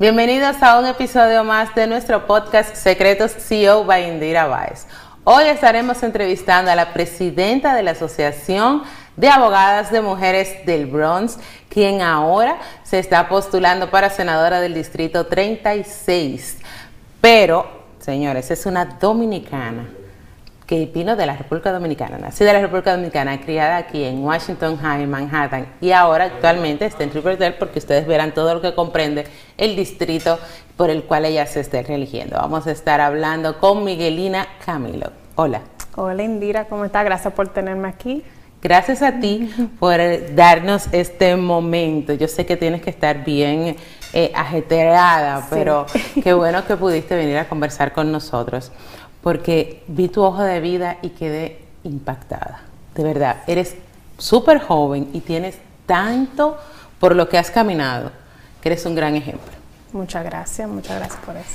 Bienvenidos a un episodio más de nuestro podcast Secretos CEO by Indira Baez. Hoy estaremos entrevistando a la presidenta de la Asociación de Abogadas de Mujeres del Bronx, quien ahora se está postulando para senadora del Distrito 36. Pero, señores, es una dominicana que vino de la República Dominicana, nacida de la República Dominicana, criada aquí en Washington High, Manhattan, y ahora actualmente está en Riverdale porque ustedes verán todo lo que comprende el distrito por el cual ella se está eligiendo. Vamos a estar hablando con Miguelina Camilo. Hola. Hola Indira, ¿cómo está? Gracias por tenerme aquí. Gracias a ti por darnos este momento. Yo sé que tienes que estar bien eh, ajetreada, pero qué bueno que pudiste venir a conversar con nosotros porque vi tu hoja de vida y quedé impactada. De verdad, eres súper joven y tienes tanto por lo que has caminado, que eres un gran ejemplo. Muchas gracias, muchas gracias por eso.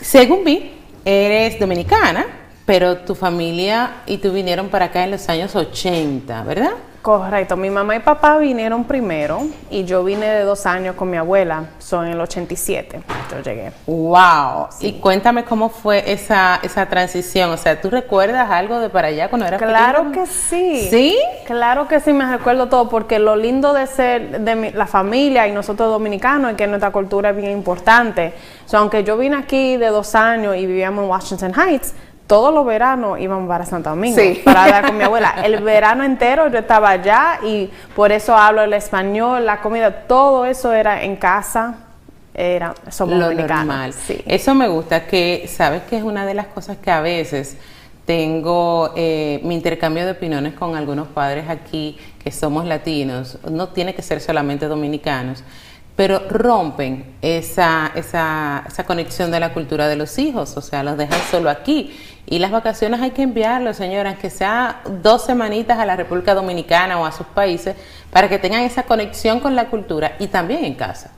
Según vi, eres dominicana, pero tu familia y tú vinieron para acá en los años 80, ¿verdad? Correcto, mi mamá y papá vinieron primero y yo vine de dos años con mi abuela, son en el 87, yo llegué. ¡Wow! Y cuéntame cómo fue esa, esa transición, o sea, ¿tú recuerdas algo de para allá cuando eras Claro que sí. ¿Sí? Claro que sí, me recuerdo todo, porque lo lindo de ser de la familia y nosotros dominicanos es que nuestra cultura es bien importante. O aunque yo vine aquí de dos años y vivíamos en Washington Heights, todos los veranos íbamos para Santo Domingo para hablar con mi abuela. El verano entero yo estaba allá y por eso hablo el español, la comida, todo eso era en casa. Era, somos Lo normal. Sí. Eso me gusta, que sabes que es una de las cosas que a veces tengo eh, mi intercambio de opiniones con algunos padres aquí que somos latinos, no tiene que ser solamente dominicanos, pero rompen esa, esa, esa, conexión de la cultura de los hijos, o sea, los dejan solo aquí. Y las vacaciones hay que enviarlos, señoras, que sea dos semanitas a la República Dominicana o a sus países, para que tengan esa conexión con la cultura y también en casa.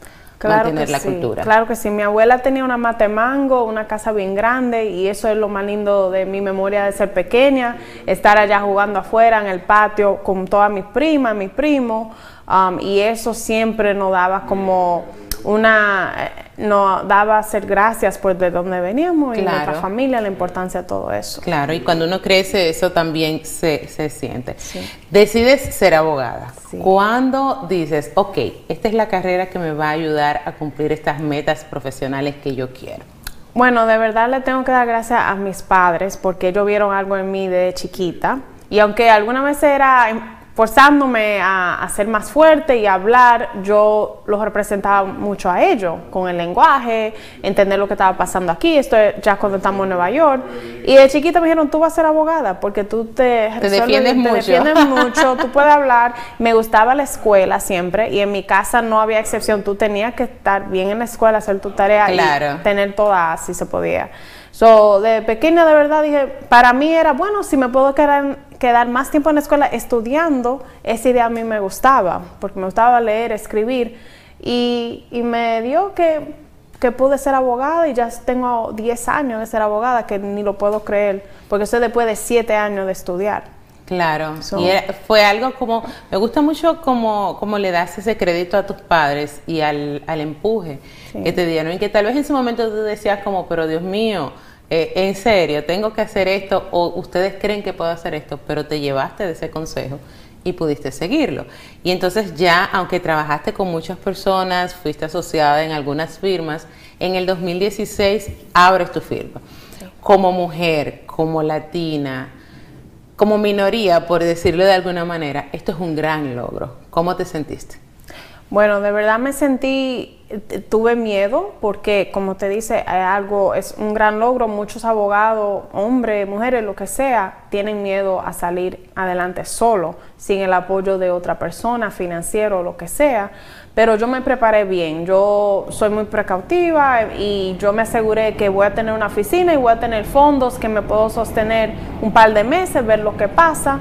Claro mantener la cultura. Claro que sí. Mi abuela tenía una mate mango, una casa bien grande y eso es lo más lindo de mi memoria de ser pequeña, estar allá jugando afuera en el patio con todas mis primas, mis primos. Um, y eso siempre nos daba como una, eh, nos daba hacer gracias por de dónde veníamos y nuestra familia, la importancia de todo eso. Claro, y cuando uno crece eso también se, se siente. Decides ser abogada. Cuando dices, ok, esta es la carrera que me va a ayudar a cumplir estas metas profesionales que yo quiero? Bueno, de verdad le tengo que dar gracias a mis padres porque ellos vieron algo en mí de chiquita. Y aunque alguna vez era forzándome a, ser más fuerte y a hablar, yo los representaba mucho a ellos, con el lenguaje, entender lo que estaba pasando aquí, esto ya cuando estamos en Nueva York. Y de chiquita me dijeron, tú vas a ser abogada, porque tú te, te defiendes mucho. defiendes mucho, tú puedes hablar. Me gustaba la escuela siempre, y en mi casa no había excepción, tú tenías que estar bien en la escuela, hacer tu tarea y tener todas si se podía. So, de pequeña de verdad dije, para mí era, bueno, si me puedo quedar, quedar más tiempo en la escuela estudiando, esa idea a mí me gustaba, porque me gustaba leer, escribir, y, y me dio que, que, pude ser abogada y ya tengo 10 años de ser abogada, que ni lo puedo creer, porque eso después de 7 años de estudiar. Claro, y fue algo como, me gusta mucho como, como le das ese crédito a tus padres y al, al empuje que te dieron y que tal vez en su momento tú decías como, pero Dios mío, eh, en serio, tengo que hacer esto o ustedes creen que puedo hacer esto, pero te llevaste de ese consejo y pudiste seguirlo. Y entonces ya, aunque trabajaste con muchas personas, fuiste asociada en algunas firmas, en el 2016 abres tu firma. Como mujer, como latina, como minoría, por decirlo de alguna manera, esto es un gran logro. ¿Cómo te sentiste? Bueno, de verdad me sentí, tuve miedo porque, como te dice, hay algo, es un gran logro. Muchos abogados, hombres, mujeres, lo que sea, tienen miedo a salir adelante solo, sin el apoyo de otra persona, financiero, lo que sea. Pero yo me preparé bien, yo soy muy precautiva y yo me aseguré que voy a tener una oficina y voy a tener fondos que me puedo sostener un par de meses, ver lo que pasa.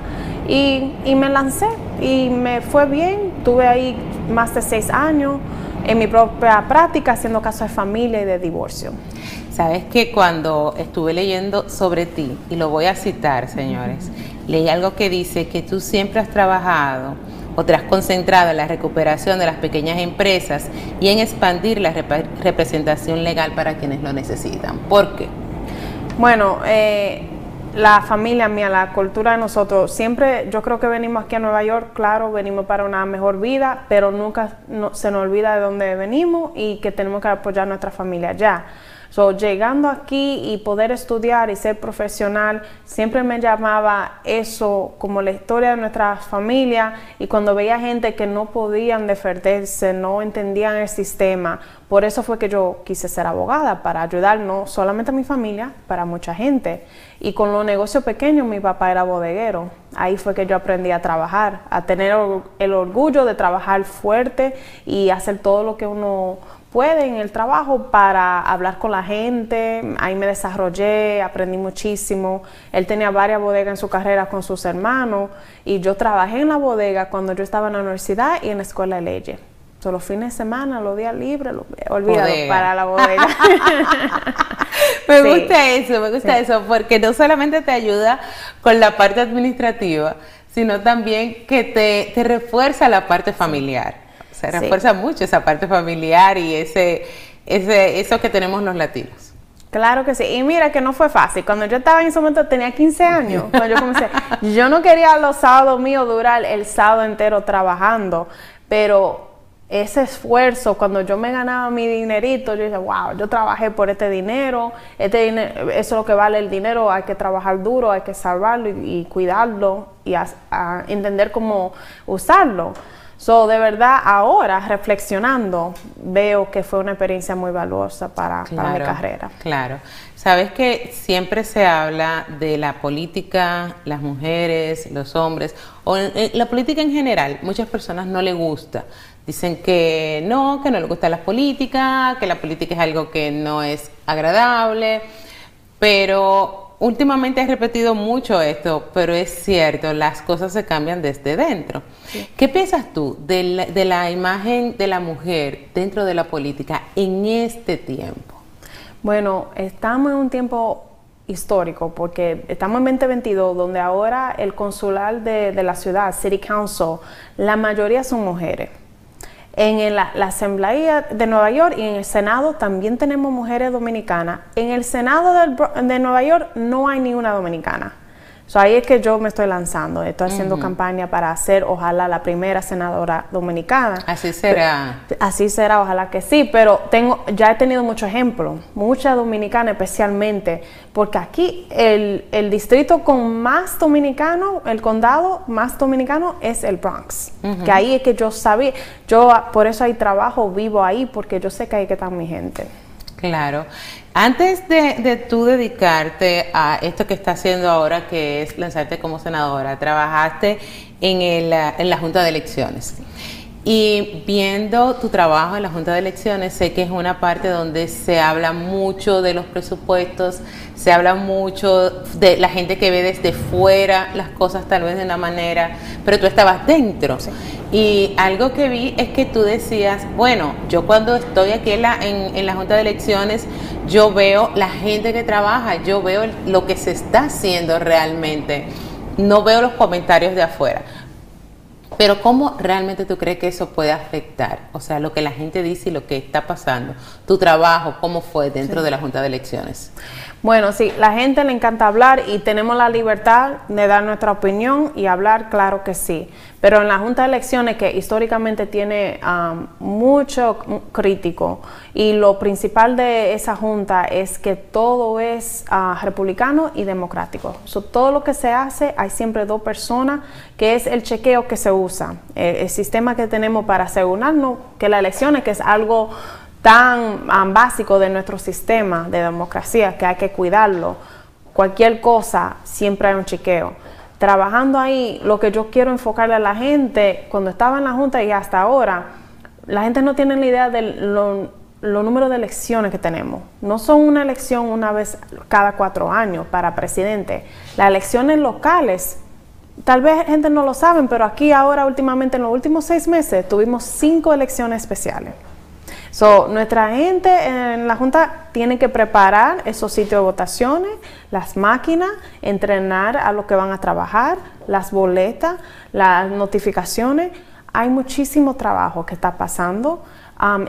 Y, y me lancé y me fue bien, tuve ahí más de seis años en mi propia práctica haciendo casos de familia y de divorcio. Sabes que cuando estuve leyendo sobre ti, y lo voy a citar, señores, leí algo que dice que tú siempre has trabajado otras concentradas en la recuperación de las pequeñas empresas y en expandir la representación legal para quienes lo necesitan. ¿Por qué? Bueno, eh, la familia mía, la cultura de nosotros, siempre yo creo que venimos aquí a Nueva York, claro, venimos para una mejor vida, pero nunca se nos olvida de dónde venimos y que tenemos que apoyar a nuestra familia allá. So, llegando aquí y poder estudiar y ser profesional, siempre me llamaba eso como la historia de nuestra familia y cuando veía gente que no podían defenderse, no entendían el sistema, por eso fue que yo quise ser abogada, para ayudar no solamente a mi familia, para mucha gente. Y con los negocios pequeños, mi papá era bodeguero. Ahí fue que yo aprendí a trabajar, a tener el orgullo de trabajar fuerte y hacer todo lo que uno puede en el trabajo para hablar con la gente. Ahí me desarrollé, aprendí muchísimo. Él tenía varias bodegas en su carrera con sus hermanos y yo trabajé en la bodega cuando yo estaba en la universidad y en la escuela de leyes. Solo los fines de semana, los días libres, olvidado para la bodega. me gusta eso, me gusta eso, porque no solamente te ayuda con la parte administrativa, sino también que te, te refuerza la parte familiar se refuerza mucho esa parte familiar y ese, ese, eso que tenemos los latinos. Claro que sí. Y mira que no fue fácil. Cuando yo estaba en ese momento tenía 15 años. Cuando yo comencé, yo no quería los sábados míos durar el sábado entero trabajando, pero ese esfuerzo, cuando yo me ganaba mi dinerito, yo dije, wow, yo trabajé por este dinero, este dinero, eso es lo que vale el dinero, hay que trabajar duro, hay que salvarlo y, cuidarlo y entender cómo usarlo. So, de verdad, ahora reflexionando, veo que fue una experiencia muy valiosa para, mi carrera. Claro. Sabes que siempre se habla de la política, las mujeres, los hombres, o la política en general. Muchas personas no le gusta. Dicen que no, que no les gusta la política, que la política es algo que no es agradable, pero últimamente he repetido mucho esto, pero es cierto, las cosas se cambian desde dentro. ¿Qué piensas tú de la, de la, imagen de la mujer dentro de la política en este tiempo? Bueno, estamos en un tiempo histórico porque estamos en 2022 donde ahora el consular de, de la ciudad, City Council, la mayoría son mujeres. En la, Asamblea de Nueva York y en el Senado también tenemos mujeres dominicanas. En el Senado de Nueva York no hay ninguna dominicana ahí es que yo me estoy lanzando, estoy haciendo campaña para ser, ojalá, la primera senadora dominicana. Así será. Así será, ojalá que sí, pero tengo, ya he tenido muchos ejemplos, muchas dominicanas especialmente, porque aquí el, el distrito con más dominicanos, el condado más dominicano es el Bronx, que ahí es que yo sabía, yo por eso hay trabajo, vivo ahí, porque yo sé que ahí que está mi gente. Claro. Antes de, de tú dedicarte a esto que estás haciendo ahora, que es lanzarte como senadora, trabajaste en, el, en la Junta de Elecciones. Y viendo tu trabajo en la Junta de Elecciones, sé que es una parte donde se habla mucho de los presupuestos, se habla mucho de la gente que ve desde fuera las cosas tal vez de una manera, pero tú estabas dentro. Y algo que vi es que tú decías, bueno, yo cuando estoy aquí en la, en la Junta de Elecciones, yo veo la gente que trabaja, yo veo lo que se está haciendo realmente, no veo los comentarios de afuera. Pero ¿cómo realmente tú crees que eso puede afectar? O sea, lo que la gente dice y lo que está pasando. Tu trabajo, ¿cómo fue dentro de la Junta de Elecciones? Bueno, sí, la gente le encanta hablar y tenemos la libertad de dar nuestra opinión y hablar, claro que sí. Pero en la Junta de Elecciones, que históricamente tiene um, mucho crítico, y lo principal de esa Junta es que todo es uh, republicano y democrático. todo lo que se hace, hay siempre dos personas, que es el chequeo que se usa, el, el sistema que tenemos para asegurarnos que las elecciones, que es algo tan básico de nuestro sistema de democracia que hay que cuidarlo. Cualquier cosa, siempre hay un chequeo. Trabajando ahí, lo que yo quiero enfocarle a la gente, cuando estaba en la Junta y hasta ahora, la gente no tiene la idea de los números de elecciones que tenemos. No son una elección una vez cada cuatro años para presidente. Las elecciones locales, tal vez gente no lo saben, pero aquí ahora últimamente en los últimos seis meses tuvimos cinco elecciones especiales. So, nuestra gente en la Junta tiene que preparar esos sitios de votaciones, las máquinas, entrenar a los que van a trabajar, las boletas, las notificaciones. Hay muchísimo trabajo que está pasando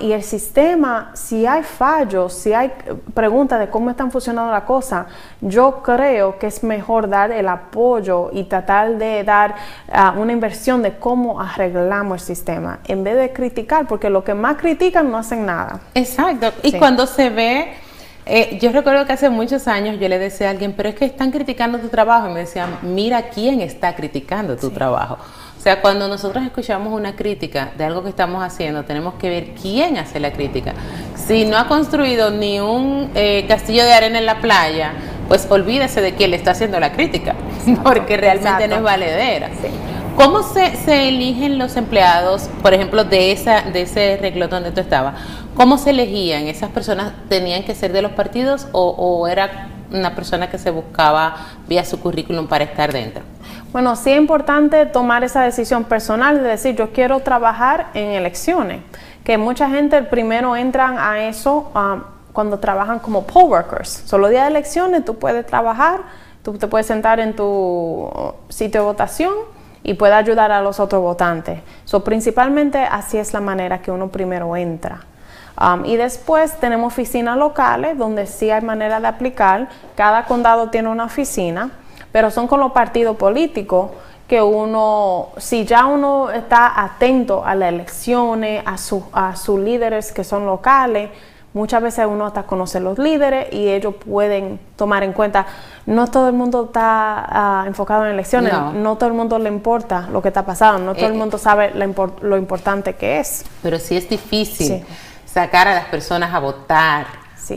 y el sistema, si hay fallos, si hay preguntas de cómo están funcionando las cosas, yo creo que es mejor dar el apoyo y tratar de dar ah, una inversión de cómo arreglamos el sistema, en vez de criticar, porque lo que más critican no hacen nada. Exacto. Y cuando se ve... Eh, yo recuerdo que hace muchos años yo le decía a alguien, pero es que están criticando tu trabajo. Y me decían, mira quién está criticando tu trabajo. O sea, cuando nosotros escuchamos una crítica de algo que estamos haciendo, tenemos que ver quién hace la crítica. Si no ha construido ni un eh, castillo de arena en la playa, pues olvídese de quién le está haciendo la crítica, porque realmente no es valedera. ¿Cómo se, se, eligen los empleados, por ejemplo, de, esa, de ese renglón donde tú estabas? ¿Cómo se elegían? ¿Esas personas tenían que ser de los partidos o, o era una persona que se buscaba vía su currículum para estar dentro? Bueno, sí es importante tomar esa decisión personal de decir, yo quiero trabajar en elecciones, que mucha gente primero entran a eso um, cuando trabajan como poll workers. Solo día de elecciones tú puedes trabajar, tú te puedes sentar en tu sitio de votación y puedes ayudar a los otros votantes. So, principalmente así es la manera que uno primero entra. Um, y después tenemos oficinas locales donde sí hay manera de aplicar. Cada condado tiene una oficina pero son con los partidos políticos que uno, si ya uno está atento a las elecciones, a, a sus líderes que son locales, muchas veces uno hasta conoce los líderes y ellos pueden tomar en cuenta, no todo el mundo está ah, enfocado en elecciones, no. todo el mundo le importa lo que está pasando, no todo el eh, mundo sabe lo importante que es. Pero sí es difícil sacar a las personas a votar.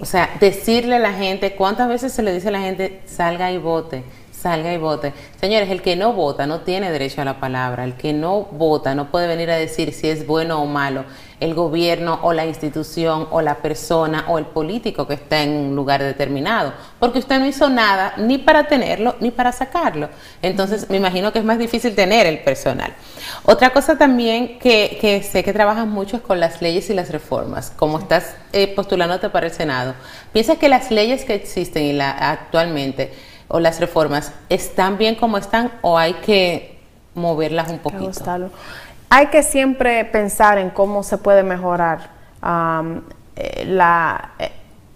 O sea, decirle a la gente, ¿cuántas veces se le dice a la gente, salga y vote? Salga y vote. Señores, el que no vota no tiene derecho a la palabra. El que no vota no puede venir a decir si es bueno o malo el gobierno o la institución o la persona o el político que está en un lugar determinado. Porque usted no hizo nada ni para tenerlo ni para sacarlo. Entonces, me imagino que es más difícil tener el personal. Otra cosa también que, sé que trabajas mucho es con las leyes y las reformas. Como estás eh, postulándote para el Senado, ¿piensas que las leyes que existen y la, actualmente o las reformas están bien como están o hay que moverlas un poquito? Hay que siempre pensar en cómo se puede mejorar eh, la, eh,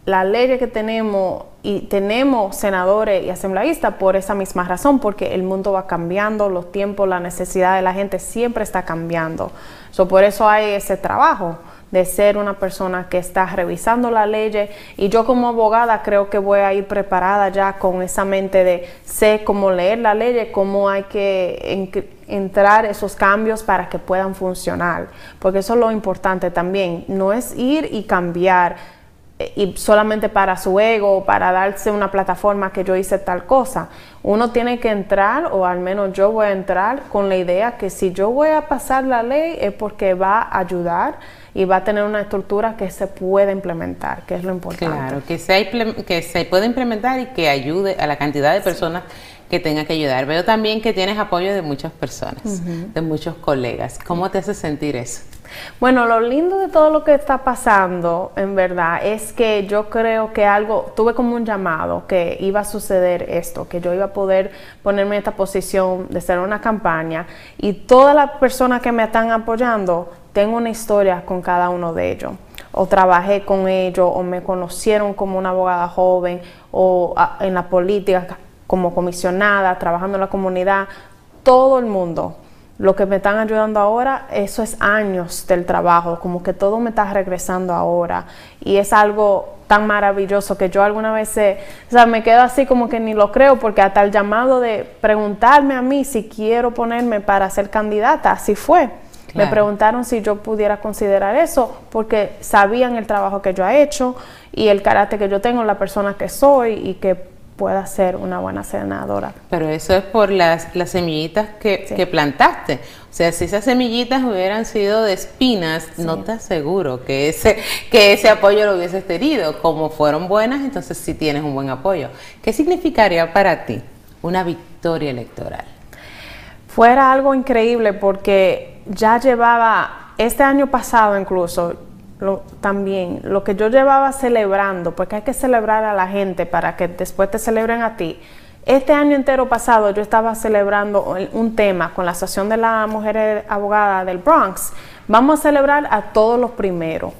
la ley que tenemos y tenemos senadores y asambleístas por esa misma razón, porque el mundo va cambiando, los tiempos, la necesidad de la gente siempre está cambiando. So, por eso hay ese trabajo de ser una persona que está revisando la ley y yo como abogada creo que voy a ir preparada ya con esa mente de sé cómo leer la ley, cómo hay que entrar esos cambios para que puedan funcionar, porque eso es lo importante también, no es ir y cambiar eh, y solamente para su ego, para darse una plataforma que yo hice tal cosa. Uno tiene que entrar, o al menos yo voy a entrar con la idea que si yo voy a pasar la ley es porque va a ayudar y va a tener una estructura que se puede implementar, que es lo importante. Claro, que se, que se puede implementar y que ayude a la cantidad de personas que tenga que ayudar. Veo también que tienes apoyo de muchas personas, de muchos colegas. ¿Cómo te hace sentir eso? Bueno, lo lindo de todo lo que está pasando, en verdad, es que yo creo que algo, tuve como un llamado que iba a suceder esto, que yo iba a poder ponerme en esta posición de hacer una campaña y todas las personas que me están apoyando, tengo una historia con cada uno de ellos. O trabajé con ellos, o me conocieron como una abogada joven, o en la política como comisionada, trabajando en la comunidad, todo el mundo. Lo que me están ayudando ahora, eso es años del trabajo, como que todo me está regresando ahora. Y es algo tan maravilloso que yo alguna vez, o sea, me quedo así como que ni lo creo, porque hasta el llamado de preguntarme a mí si quiero ponerme para ser candidata, así fue. Me preguntaron si yo pudiera considerar eso, porque sabían el trabajo que yo he hecho y el carácter que yo tengo, la persona que soy y que pueda ser una buena senadora. Pero eso es por las, las semillitas que, plantaste. O sea, si esas semillitas hubieran sido de espinas, no te aseguro que ese, que ese apoyo lo hubieses tenido. Como fueron buenas, entonces sí tienes un buen apoyo. ¿Qué significaría para ti una victoria electoral? Fuera algo increíble porque ya llevaba, este año pasado incluso, lo, también lo que yo llevaba celebrando, porque hay que celebrar a la gente para que después te celebren a ti. Este año entero pasado yo estaba celebrando un tema con la Asociación de las Mujeres Abogadas del Bronx. Vamos a celebrar a todos los primeros.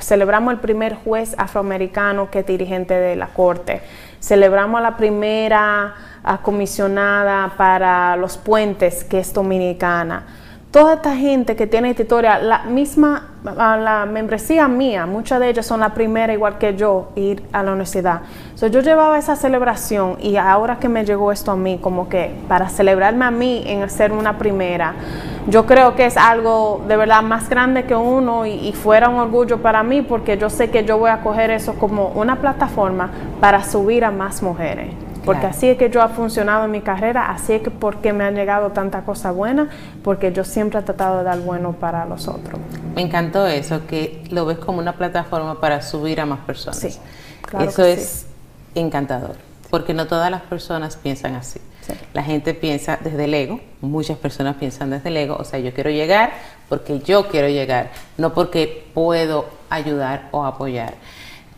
celebramos el primer juez afroamericano que es dirigente de la corte. Celebramos a la primera comisionada para los puentes que es dominicana toda esta gente que tiene esta historia, la misma, la membresía mía, muchas de ellas son la primera, igual que yo, ir a la universidad. So, yo llevaba esa celebración y ahora que me llegó esto a mí, como que para celebrarme a mí en ser una primera, yo creo que es algo de verdad más grande que uno y, y fuera un orgullo para mí porque yo sé que yo voy a coger eso como una plataforma para subir a más mujeres. Porque así es que yo ha funcionado en mi carrera, así es que porque me han llegado tanta cosa buena, porque yo siempre he tratado de dar bueno para los otros. Me encantó eso, que lo ves como una plataforma para subir a más personas. Sí, claro Eso es encantador, porque no todas las personas piensan así. La gente piensa desde el ego, muchas personas piensan desde el ego, o sea, yo quiero llegar porque yo quiero llegar, no porque puedo ayudar o apoyar.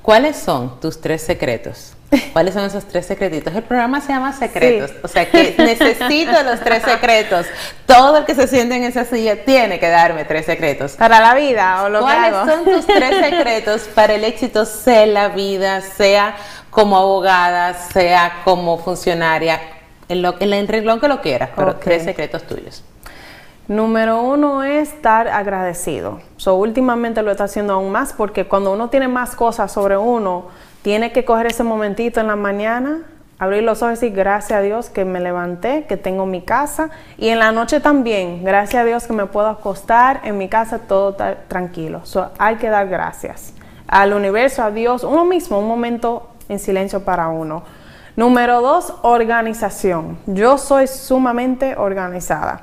¿Cuáles son tus tres secretos ¿Cuáles son esos tres secretitos? El programa se llama Secretos, o sea que necesito los tres secretos. Todo el que se siente en esa silla tiene que darme tres secretos. Para la vida o lo ¿Cuáles que hago? son tus tres secretos para el éxito, sea la vida, sea como abogada, sea como funcionaria, en, lo, en el renglón que lo quieras, pero tres secretos tuyos. Número uno es estar agradecido. So, últimamente lo está haciendo aún más porque cuando uno tiene más cosas sobre uno, tiene que coger ese momentito en la mañana, abrir los ojos y decir gracias a Dios que me levanté, que tengo mi casa y en la noche también, gracias a Dios que me puedo acostar en mi casa todo tranquilo. hay que dar gracias al universo, a Dios, uno mismo, un momento en silencio para uno. Número dos, organización. Yo soy sumamente organizada.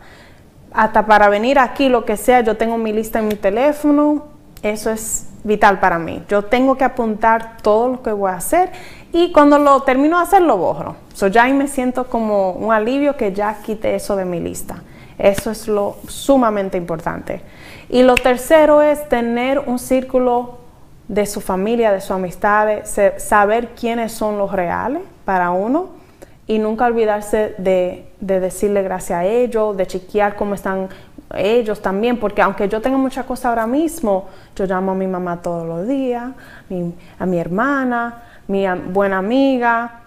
Hasta para venir aquí, lo que sea, yo tengo mi lista en mi teléfono. Eso es vital para mí. Yo tengo que apuntar todo lo que voy a hacer y cuando lo termino de hacer lo borro. So ya ahí me siento como un alivio que ya quite eso de mi lista. Eso es lo sumamente importante. Y lo tercero es tener un círculo de su familia, de sus amistades, saber quiénes son los reales para uno y nunca olvidarse de, de decirle gracias a ellos, de chequear cómo están ellos también, porque aunque yo tenga muchas cosas ahora mismo, yo llamo a mi mamá todos los días, a mi hermana, mi buena amiga,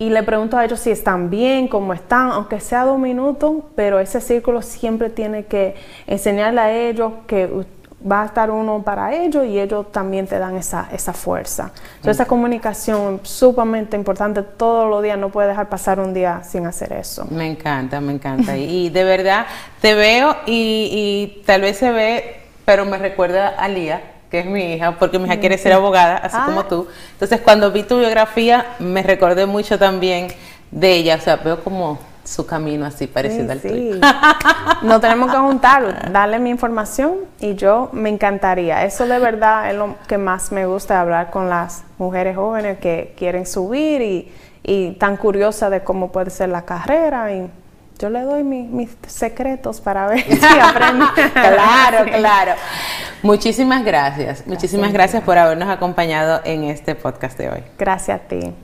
y le pregunto a ellos si están bien, cómo están, aunque sea dos minutos, pero ese círculo siempre tiene que enseñarle a ellos que va a estar uno para ellos y ellos también te dan esa, esa fuerza. Entonces, esa comunicación es sumamente importante todos los días, no puedes dejar pasar un día sin hacer eso. Me encanta, me encanta. y, de verdad te veo y, y, tal vez se ve, pero me recuerda a Lía, que es mi hija, porque mi hija quiere ser abogada, así ah. como tú. Entonces, cuando vi tu biografía, me recordé mucho también de ella, o sea, veo como su camino así parecido al tuyo. Nos tenemos que juntar, darle mi información y yo me encantaría. Eso de verdad es lo que más me gusta hablar con las mujeres jóvenes que quieren subir y, y tan curiosas de cómo puede ser la carrera y yo le doy mis secretos para ver si aprende. claro, claro. Muchísimas gracias. Muchísimas gracias por habernos acompañado en este podcast de hoy. Gracias a ti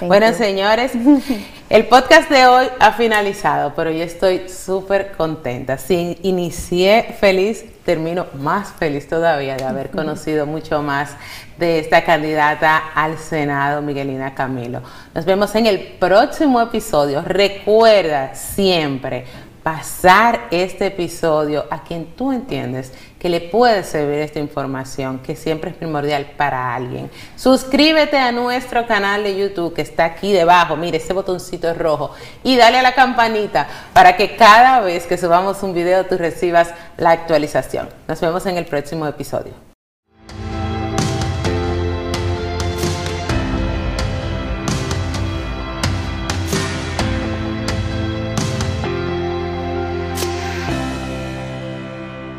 bueno, señores, el podcast de hoy ha finalizado, pero yo estoy súper contenta. Si inicié feliz, termino más feliz todavía de haber conocido mucho más de esta candidata al Senado, Miguelina Camilo. Nos vemos en el próximo episodio. Recuerda siempre pasar este episodio a quien tú entiendes que le puede servir esta información, que siempre es primordial para alguien. Suscríbete a nuestro canal de YouTube que está aquí debajo, mire, ese botoncito rojo, y dale a la campanita para que cada vez que subamos un video tú recibas la actualización. Nos vemos en el próximo episodio.